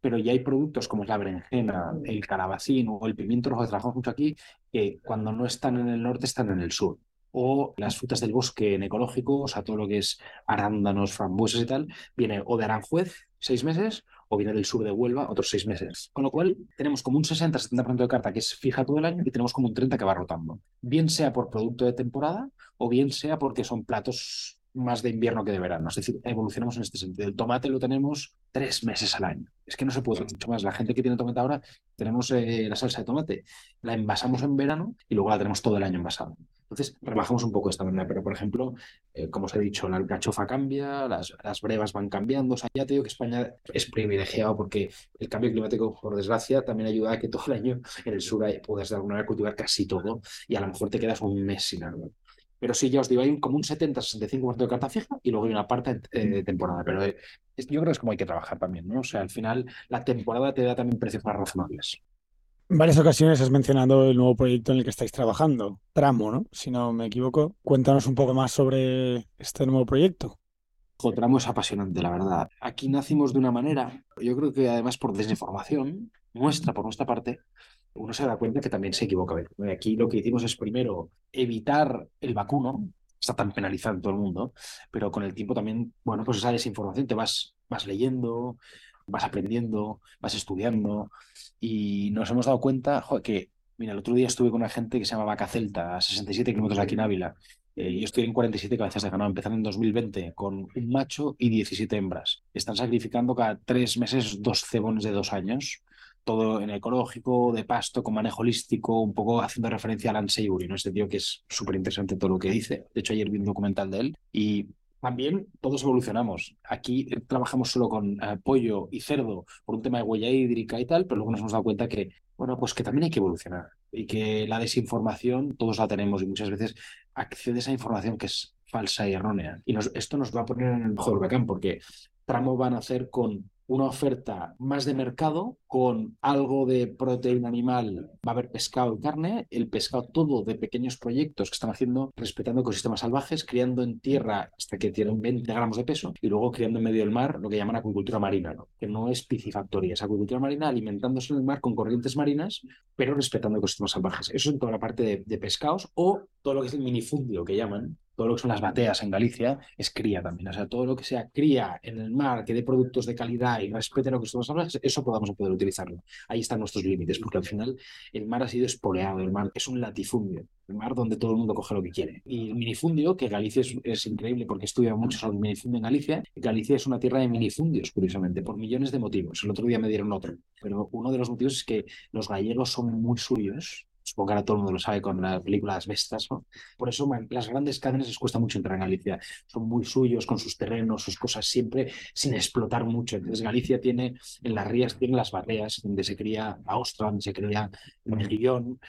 Pero ya hay productos como la berenjena, el calabacín o el pimiento rojo que trabajamos mucho aquí, que cuando no están en el norte están en el sur o las frutas del bosque en ecológico, o sea, todo lo que es arándanos, frambuesas y tal, viene o de Aranjuez, seis meses, o viene del sur de Huelva, otros seis meses. Con lo cual, tenemos como un 60-70% de carta que es fija todo el año y tenemos como un 30% que va rotando. Bien sea por producto de temporada o bien sea porque son platos más de invierno que de verano. Es decir, evolucionamos en este sentido. El tomate lo tenemos tres meses al año. Es que no se puede mucho más. La gente que tiene tomate ahora, tenemos eh, la salsa de tomate, la envasamos en verano y luego la tenemos todo el año envasada. Entonces, rebajamos un poco esta manera, pero por ejemplo, eh, como os he dicho, la alcachofa cambia, las, las, brevas van cambiando. O sea, ya te digo que España es privilegiado porque el cambio climático, por desgracia, también ayuda a que todo el año en el sur puedas de alguna manera cultivar casi todo y a lo mejor te quedas un mes sin árbol. Pero sí, ya os digo, hay como un 70-65% de carta fija y luego hay una parte eh, de temporada. Pero eh, yo creo que es como hay que trabajar también, ¿no? O sea, al final la temporada te da también precios más razonables. En varias ocasiones has mencionado el nuevo proyecto en el que estáis trabajando, Tramo, ¿no? Si no me equivoco. Cuéntanos un poco más sobre este nuevo proyecto. Tramo es apasionante, la verdad. Aquí nacimos de una manera, yo creo que además por desinformación nuestra, por nuestra parte, uno se da cuenta que también se equivoca. Aquí lo que hicimos es primero evitar el vacuno, está tan penalizado en todo el mundo, pero con el tiempo también, bueno, pues esa desinformación te vas, vas leyendo, vas aprendiendo, vas estudiando y nos hemos dado cuenta que Mira, el otro día estuve con una gente que se llama Vaca Celta, a 67 kilómetros de aquí en Ávila. Eh, yo estoy en 47 cabezas de ganado, empezando en 2020 con un macho y 17 hembras. Están sacrificando cada tres meses dos cebones de dos años todo en ecológico, de pasto, con manejo holístico, un poco haciendo referencia a Alan ¿no? Este tío que es súper interesante todo lo que dice. De hecho, ayer vi un documental de él y también todos evolucionamos. Aquí trabajamos solo con eh, pollo y cerdo por un tema de huella hídrica y tal, pero luego nos hemos dado cuenta que, bueno, pues que también hay que evolucionar y que la desinformación todos la tenemos y muchas veces accedes a información que es falsa y errónea. Y esto nos va a poner en el mejor bacán porque tramo van a hacer con una oferta más de mercado con algo de proteína animal. Va a haber pescado y carne, el pescado todo de pequeños proyectos que están haciendo respetando ecosistemas salvajes, criando en tierra hasta que tienen 20 gramos de peso y luego criando en medio del mar lo que llaman acuicultura marina, que no es piscifactoría, es acuicultura marina alimentándose en el mar con corrientes marinas, pero respetando ecosistemas salvajes. Eso en toda la parte de, de pescados o todo lo que es el minifundio que llaman, todo lo que son las bateas en Galicia es cría también. O sea, todo lo que sea cría en el mar, que dé productos de calidad y respete lo que estamos hablando, eso podamos poder utilizarlo. Ahí están nuestros límites, porque al final el mar ha sido espoleado, el mar es un latifundio, el mar donde todo el mundo coge lo que quiere. Y el minifundio, que Galicia es, increíble porque estudia mucho sobre el minifundio en Galicia, Galicia es una tierra de minifundios, curiosamente, por millones de motivos. El otro día me dieron otro, pero uno de los motivos es que los gallegos son muy suyos supongo que ahora todo el mundo lo sabe con las películas Vestas, ¿no? Por eso las grandes cadenas les cuesta mucho entrar en Galicia. Son muy suyos con sus terrenos, sus cosas, siempre sin explotar mucho. Entonces Galicia tiene, en las rías, tiene las barreas donde se cría la ostra, donde se cría el mejillón,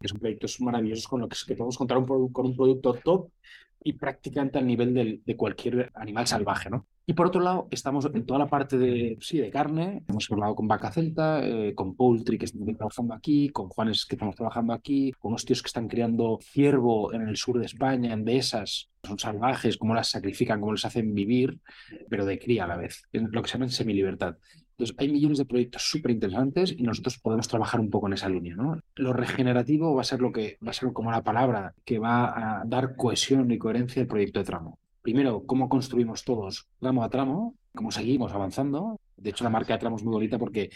que son proyectos maravillosos con los que, podemos contar con un producto top y prácticamente al nivel de cualquier animal salvaje, ¿no? Y por otro lado, estamos en toda la parte de, sí, de carne. Hemos hablado con Vaca Celta, eh, con Poultry, que estamos trabajando aquí, con Juanes, que estamos trabajando aquí, con unos tíos que están criando ciervo en el sur de España, en dehesas. Son salvajes, cómo las sacrifican, cómo les hacen vivir, pero de cría a la vez, en lo que se llama semilibertad. Entonces, hay millones de proyectos súper interesantes y nosotros podemos trabajar un poco en esa línea. ¿no? Lo regenerativo va a ser lo que va a ser como la palabra que va a dar cohesión y coherencia al proyecto de tramo primero, cómo construimos todos tramo a tramo, cómo seguimos avanzando. De hecho, la marca de tramo es muy bonita porque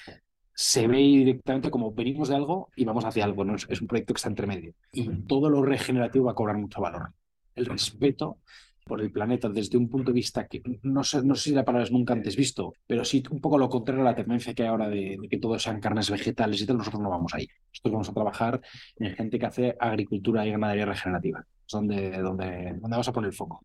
se ve directamente como venimos de algo y vamos hacia algo. ¿no? Es un proyecto que está entre medio. Y todo lo regenerativo va a cobrar mucho valor. El respeto por el planeta desde un punto de vista que no sé, no sé si la palabra es nunca antes visto, pero sí un poco lo contrario a la tendencia que hay ahora de, que todo sean carnes vegetales y tal, nosotros no vamos ahí. Nosotros vamos a trabajar en gente que hace agricultura y ganadería regenerativa. Es donde, donde, donde vamos a poner el foco.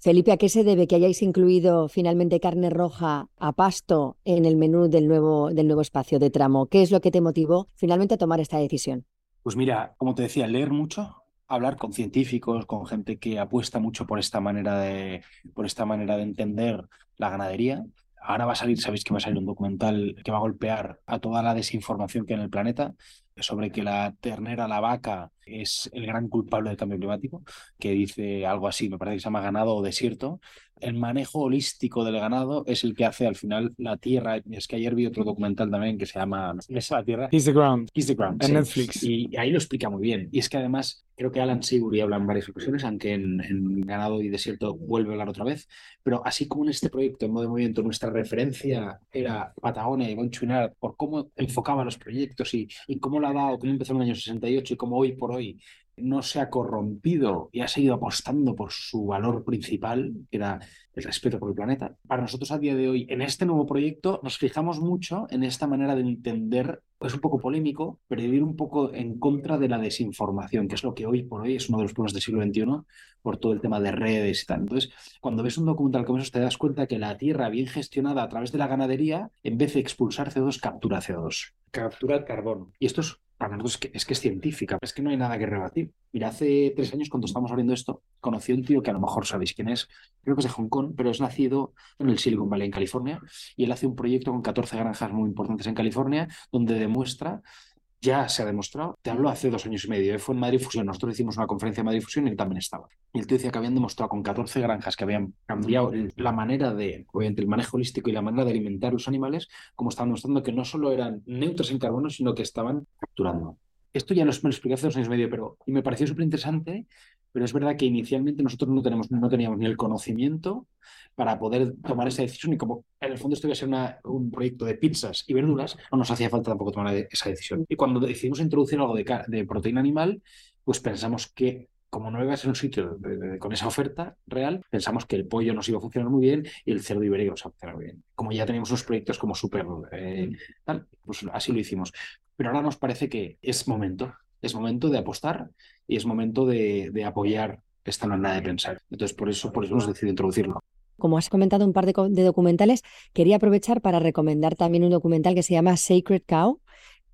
Felipe, ¿a qué se debe que hayáis incluido finalmente carne roja a pasto en el menú del nuevo, del nuevo espacio de tramo? ¿Qué es lo que te motivó finalmente a tomar esta decisión? Pues mira, como te decía, leer mucho, hablar con científicos, con gente que apuesta mucho por esta manera de, por esta manera de entender la ganadería. Ahora va a salir, sabéis que va a salir un documental que va a golpear a toda la desinformación que hay en el planeta sobre que la ternera, la vaca, es el gran culpable del cambio climático, que dice algo así, me parece que se llama ganado o desierto. El manejo holístico del ganado es el que hace al final la tierra. Es que ayer vi otro documental también que se llama ¿Es la tierra? Kiss the Ground. Kiss the Ground. En Netflix. Y ahí lo explica muy bien. Y es que además creo que Alan Seibury habla en varias ocasiones, aunque en, ganado y desierto vuelve a hablar otra vez. Pero así como en este proyecto, en modo de movimiento, nuestra referencia era Patagonia y Bonchuinar por cómo enfocaba los proyectos y, y cómo la ha dado, cómo empezó en el año 68 y cómo hoy por hoy no se ha corrompido y ha seguido apostando por su valor principal, que era el respeto por el planeta. Para nosotros a día de hoy, en este nuevo proyecto, nos fijamos mucho en esta manera de entender, es un poco polémico, pero de ir un poco en contra de la desinformación, que es lo que hoy por hoy es uno de los problemas del siglo XXI, por todo el tema de redes y tal. Entonces, cuando ves un documental como eso, te das cuenta que la tierra bien gestionada a través de la ganadería, en vez de expulsar CO2, captura CO2, captura carbono. Y esto es para nosotros es que, es científica, es que no hay nada que rebatir. Mira, hace tres años cuando estábamos abriendo esto, conocí a un tío que a lo mejor sabéis quién es, creo que es de Hong Kong, pero es nacido en el Silicon Valley, en California, y él hace un proyecto con 14 granjas muy importantes en California, donde demuestra ya se ha demostrado, te hablo hace dos años y medio, ¿eh? fue en Madrid Fusión, nosotros hicimos una conferencia en Madrid Fusión y él también estaba. Y el tío decía que habían demostrado con 14 granjas que habían cambiado la manera de, obviamente el manejo holístico y la manera de alimentar los animales, como estaban demostrando que no solo eran neutros en carbono, sino que estaban capturando. Esto ya lo, me lo expliqué hace dos años y medio, pero y me pareció súper interesante Pero es verdad que inicialmente nosotros no, tenemos, no teníamos ni el conocimiento para poder tomar esa decisión y como en el fondo esto iba a ser una, un proyecto de pizzas y verduras, no nos hacía falta tampoco tomar esa decisión. Y cuando decidimos introducir algo de, de proteína animal, pues pensamos que como no iba a ser un sitio con esa oferta real, pensamos que el pollo nos iba a funcionar muy bien y el cerdo ibérico nos iba a funcionar muy bien. Como ya teníamos unos proyectos como súper eh, pues así lo hicimos. Pero ahora nos parece que es momento, es momento de apostar y es momento de, apoyar esta manera de pensar. Entonces, por eso, por eso hemos decidido introducirlo. Como has comentado un par de, de documentales, quería aprovechar para recomendar también un documental que se llama Sacred Cow,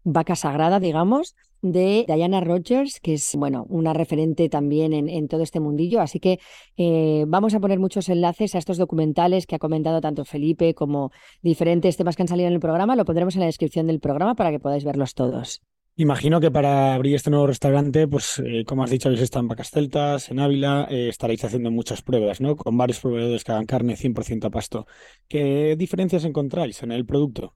vaca sagrada, digamos, de Diana Rogers, que es, bueno, una referente también en, todo este mundillo. Así que eh, vamos a poner muchos enlaces a estos documentales que ha comentado tanto Felipe como diferentes temas que han salido en el programa. Lo pondremos en la descripción del programa para que podáis verlos todos. Imagino que para abrir este nuevo restaurante, pues eh, como has dicho, habéis estado en Vacas Celtas, en Ávila, eh, estaréis haciendo muchas pruebas, ¿no? Con varios proveedores que hagan carne 100% a pasto. ¿Qué diferencias encontráis en el producto?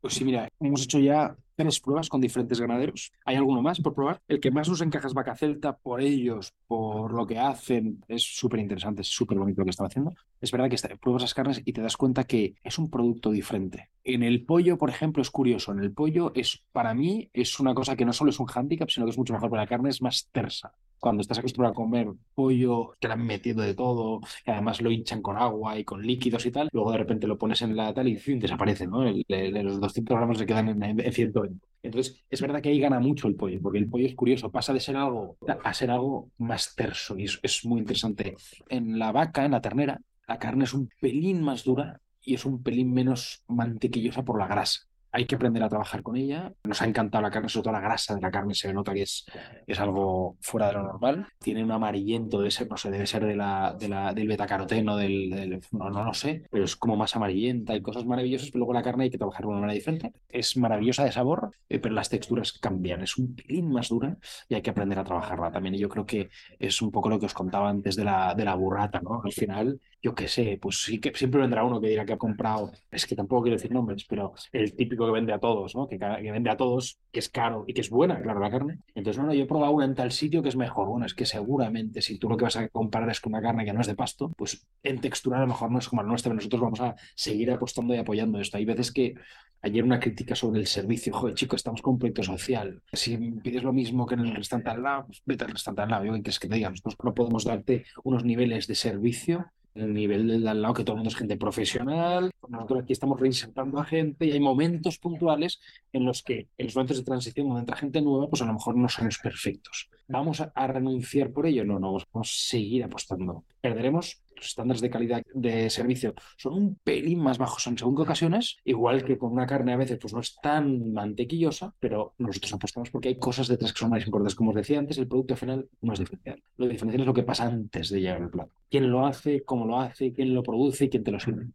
Pues sí, mira, hemos hecho ya tres pruebas con diferentes ganaderos. ¿Hay alguno más por probar? El que más nos encaja es Vaca Celta por ellos, por lo que hacen. Es súper interesante, es súper bonito lo que están haciendo. Es verdad que pruebas las carnes y te das cuenta que es un producto diferente. En el pollo, por ejemplo, es curioso. En el pollo es, para mí, es una cosa que no solo es un hándicap, sino que es mucho mejor, porque la carne es más tersa cuando estás acostumbrado a comer pollo, que le han metido de todo, que además lo hinchan con agua y con líquidos y tal, luego de repente lo pones en la tal y desaparece, ¿no? los 200 gramos se quedan en, en 120. Entonces, es verdad que ahí gana mucho el pollo, porque el pollo es curioso, pasa de ser algo a ser algo más terso y es muy interesante. En la vaca, en la ternera, la carne es un pelín más dura y es un pelín menos mantequillosa por la grasa hay que aprender a trabajar con ella. Nos ha encantado la carne, sobre todo la grasa de la carne se nota que es, es algo fuera de lo normal. Tiene un amarillento, debe ser, no sé, debe ser de la, de la, del betacaroteno, del, del no, no lo sé, pero es como más amarillenta y cosas maravillosas, pero luego la carne hay que trabajar de una manera diferente. Es maravillosa de sabor, eh, pero las texturas cambian. Es un pelín más dura y hay que aprender a trabajarla también. Y yo creo que es un poco lo que os contaba antes de la, de la burrata. Al final, yo qué sé, pues sí que siempre vendrá uno que dirá que ha comprado, es que tampoco quiero decir nombres, pero el típico que vende a todos, ¿no? Que, que, vende a todos, que es caro y que es buena, claro, la carne. Entonces, bueno, yo he probado una en tal sitio que es mejor. Bueno, es que seguramente si tú lo que vas a comparar es con una carne que no es de pasto, pues en textura a lo mejor no es como la nuestra, pero nosotros vamos a seguir apostando y apoyando esto. Hay veces que ayer una crítica sobre el servicio, joder, chico, estamos con un proyecto social. Si pides lo mismo que en el restaurante al lado, pues vete al restaurante al lado. Yo, que es que te digan, nosotros no podemos darte unos niveles de servicio el nivel del al lado, que todo el mundo es gente profesional. Nosotros aquí estamos reinsertando a gente y hay momentos puntuales en los que en los momentos de transición donde entra gente nueva, pues a lo mejor no somos perfectos. ¿Vamos a, renunciar por ello? No, no, vamos a seguir apostando. ¿Perderemos? Los estándares de calidad de servicio son un pelín más bajos en según qué ocasiones, igual que con una carne a veces pues no es tan mantequillosa, pero nosotros apostamos porque hay cosas detrás que son más importantes. Como os decía antes, el producto final no es diferencial. Lo diferencial es lo que pasa antes de llegar al plato. Quién lo hace, cómo lo hace, quién lo produce y quién te lo sirve.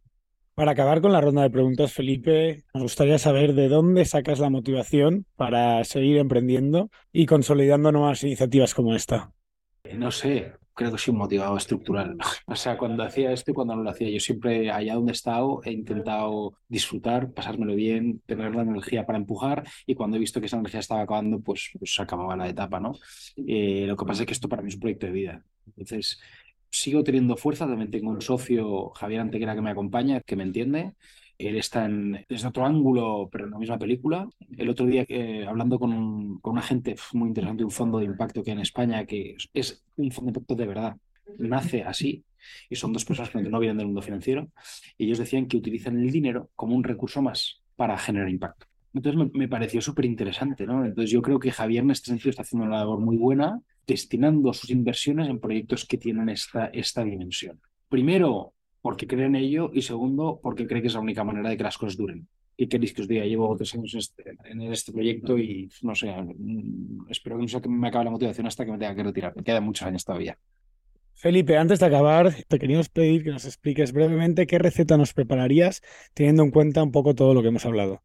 Para acabar con la ronda de preguntas, Felipe, nos gustaría saber de dónde sacas la motivación para seguir emprendiendo y consolidando nuevas iniciativas como esta. No sé, creo que soy un motivado estructural. O sea, cuando hacía esto y cuando no lo hacía, yo siempre allá donde he estado he intentado disfrutar, pasármelo bien, tener la energía para empujar y cuando he visto que esa energía estaba acabando, pues, pues acababa la etapa, ¿no? Eh, lo que pasa es que esto para mí es un proyecto de vida. Entonces, sigo teniendo fuerza, también tengo un socio, Javier Antequera, que me acompaña, que me entiende. Él está en, desde otro ángulo, pero en la misma película. El otro día, eh, hablando con un, con muy interesante, un fondo de impacto que en España, que es, un fondo de impacto de verdad, nace así, y son dos personas que no vienen del mundo financiero, y ellos decían que utilizan el dinero como un recurso más para generar impacto. Entonces me, pareció súper interesante, ¿no? Entonces yo creo que Javier en este sentido está haciendo una labor muy buena destinando sus inversiones en proyectos que tienen esta dimensión. Primero, porque cree en ello y segundo, porque cree que es la única manera de que las cosas duren. ¿Qué queréis que os diga? Llevo tres años este, en este proyecto y no sé, mm, espero que no sea que me acabe la motivación hasta que me tenga que retirar. Me quedan muchos años todavía. Felipe, antes de acabar, te queríamos pedir que nos expliques brevemente qué receta nos prepararías teniendo en cuenta un poco todo lo que hemos hablado.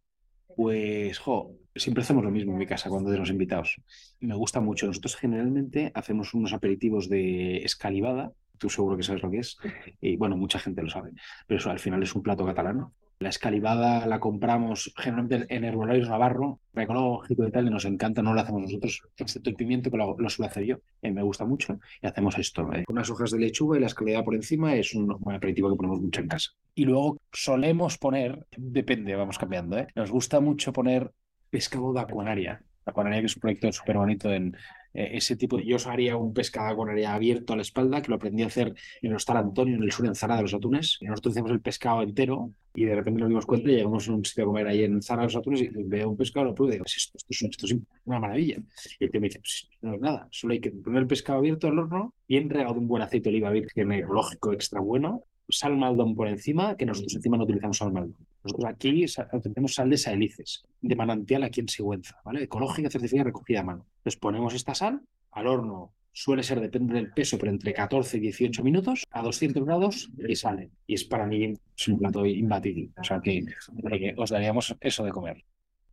Pues, jo, siempre hacemos lo mismo en mi casa cuando tenemos invitados. Me gusta mucho. Nosotros generalmente hacemos unos aperitivos de escalivada. Tú seguro que sabes lo que es. Y bueno, mucha gente lo sabe. Pero eso al final es un plato catalán La escalivada la compramos generalmente en herbolarios Navarro, ecológico y tal, y nos encanta, no lo hacemos nosotros, excepto el pimiento que lo, lo suelo hacer yo, me gusta mucho, y hacemos esto. eh, Unas hojas de lechuga y la escalivada por encima es un buen aperitivo que ponemos mucho en casa. Y luego solemos poner, depende, vamos cambiando, ¿eh? nos gusta mucho poner pescado de acuanaria. La que es un proyecto súper bonito en eh, ese tipo. de- Yo os haría un pescado de acuanaria abierto a la espalda, que lo aprendí a hacer en Hostal Antonio, en el sur, en Zara de los Atunes. Y nosotros hacemos el pescado entero y de repente nos dimos cuenta y llegamos a un sitio a comer ahí en Zara de los Atunes y veo un pescado, lo pruebo y digo, "Pues esto, esto, es, esto es una maravilla. Y el tío me dice, pues no es nada, solo hay que poner el pescado abierto al horno, bien regado de un buen aceite de oliva virgen ecológico extra bueno, sal maldón por encima, que nosotros encima no utilizamos sal maldón. Nosotros aquí utilizamos sal de saelices, de manantial aquí en Sigüenza, ¿vale? Ecológica, certificada, recogida a mano. Entonces ponemos esta sal al horno, suele ser, depende del peso, pero entre 14 y 18 minutos, a 200 grados y sale. Y es para mí es un plato imbatible. O sea que eh, os daríamos eso de comer.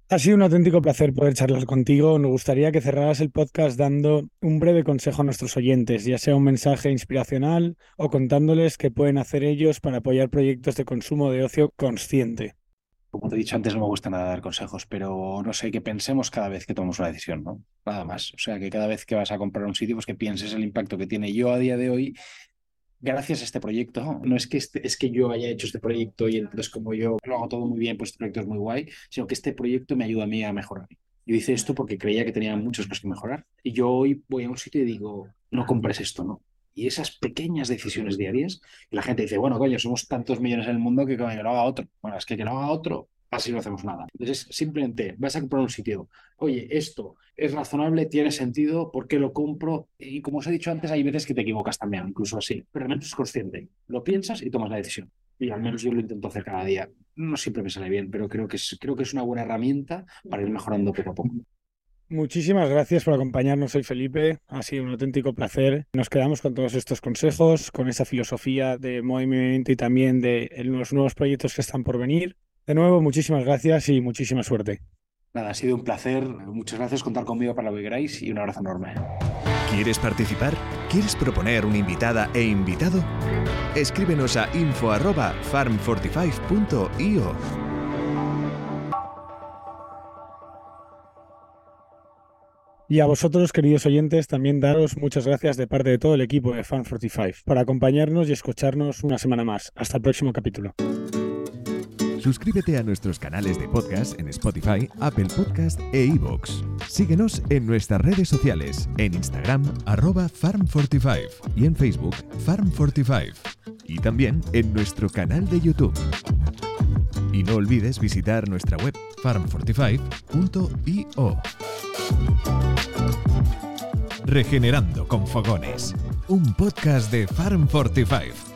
Ha sido un auténtico placer poder charlar contigo. Nos gustaría que cerraras el podcast dando un breve consejo a nuestros oyentes, ya sea un mensaje inspiracional o contándoles qué pueden hacer ellos para apoyar proyectos de consumo de ocio consciente. Como te he dicho antes, no me gusta nada dar consejos, pero no sé, que pensemos cada vez que tomamos una decisión, ¿no? Nada más. O sea, que cada vez que vas a comprar un sitio, pues que pienses el impacto que tiene. Yo a día de hoy, gracias a este proyecto, no es que, este- es que yo haya hecho este proyecto y entonces como yo lo hago todo muy bien, pues este proyecto es muy guay, sino que este proyecto me ayuda a mí a mejorar. Yo hice esto porque creía que tenía muchas cosas que mejorar. Y yo hoy voy a un sitio y digo, no compres esto, ¿no? Y esas pequeñas decisiones diarias, y la gente dice, bueno, coño, somos tantos millones en el mundo que, que lo haga otro. Bueno, es que que lo haga otro, así no hacemos nada. Entonces, simplemente vas a comprar un sitio. Oye, esto es razonable, tiene sentido, ¿por qué lo compro? Y como os he dicho antes, hay veces que te equivocas también, incluso así. Pero al menos es consciente. Lo piensas y tomas la decisión. Y al menos yo lo intento hacer cada día. No siempre me sale bien, pero creo que es, creo que es una buena herramienta para ir mejorando poco a poco. Muchísimas gracias por acompañarnos. Soy Felipe. Ha sido un auténtico placer. Nos quedamos con todos estos consejos, con esa filosofía de movimiento y también de los nuevos proyectos que están por venir. De nuevo, muchísimas gracias y muchísima suerte. Nada, ha sido un placer. Muchas gracias. Contar conmigo para lo que queráis y un abrazo enorme. ¿Quieres participar? ¿Quieres proponer una invitada e invitado? Escríbenos a info@farm45.io. Y a vosotros, queridos oyentes, también daros muchas gracias de parte de todo el equipo de Fan45 por acompañarnos y escucharnos una semana más. Hasta el próximo capítulo. Suscríbete a nuestros canales de podcast en Spotify, Apple Podcast e iVoox. Síguenos en nuestras redes sociales, en Instagram, arroba farm45 y en Facebook, farm45. Y también en nuestro canal de YouTube. Y no olvides visitar nuestra web farm45.io. Regenerando con Fogones, un podcast de Farm45.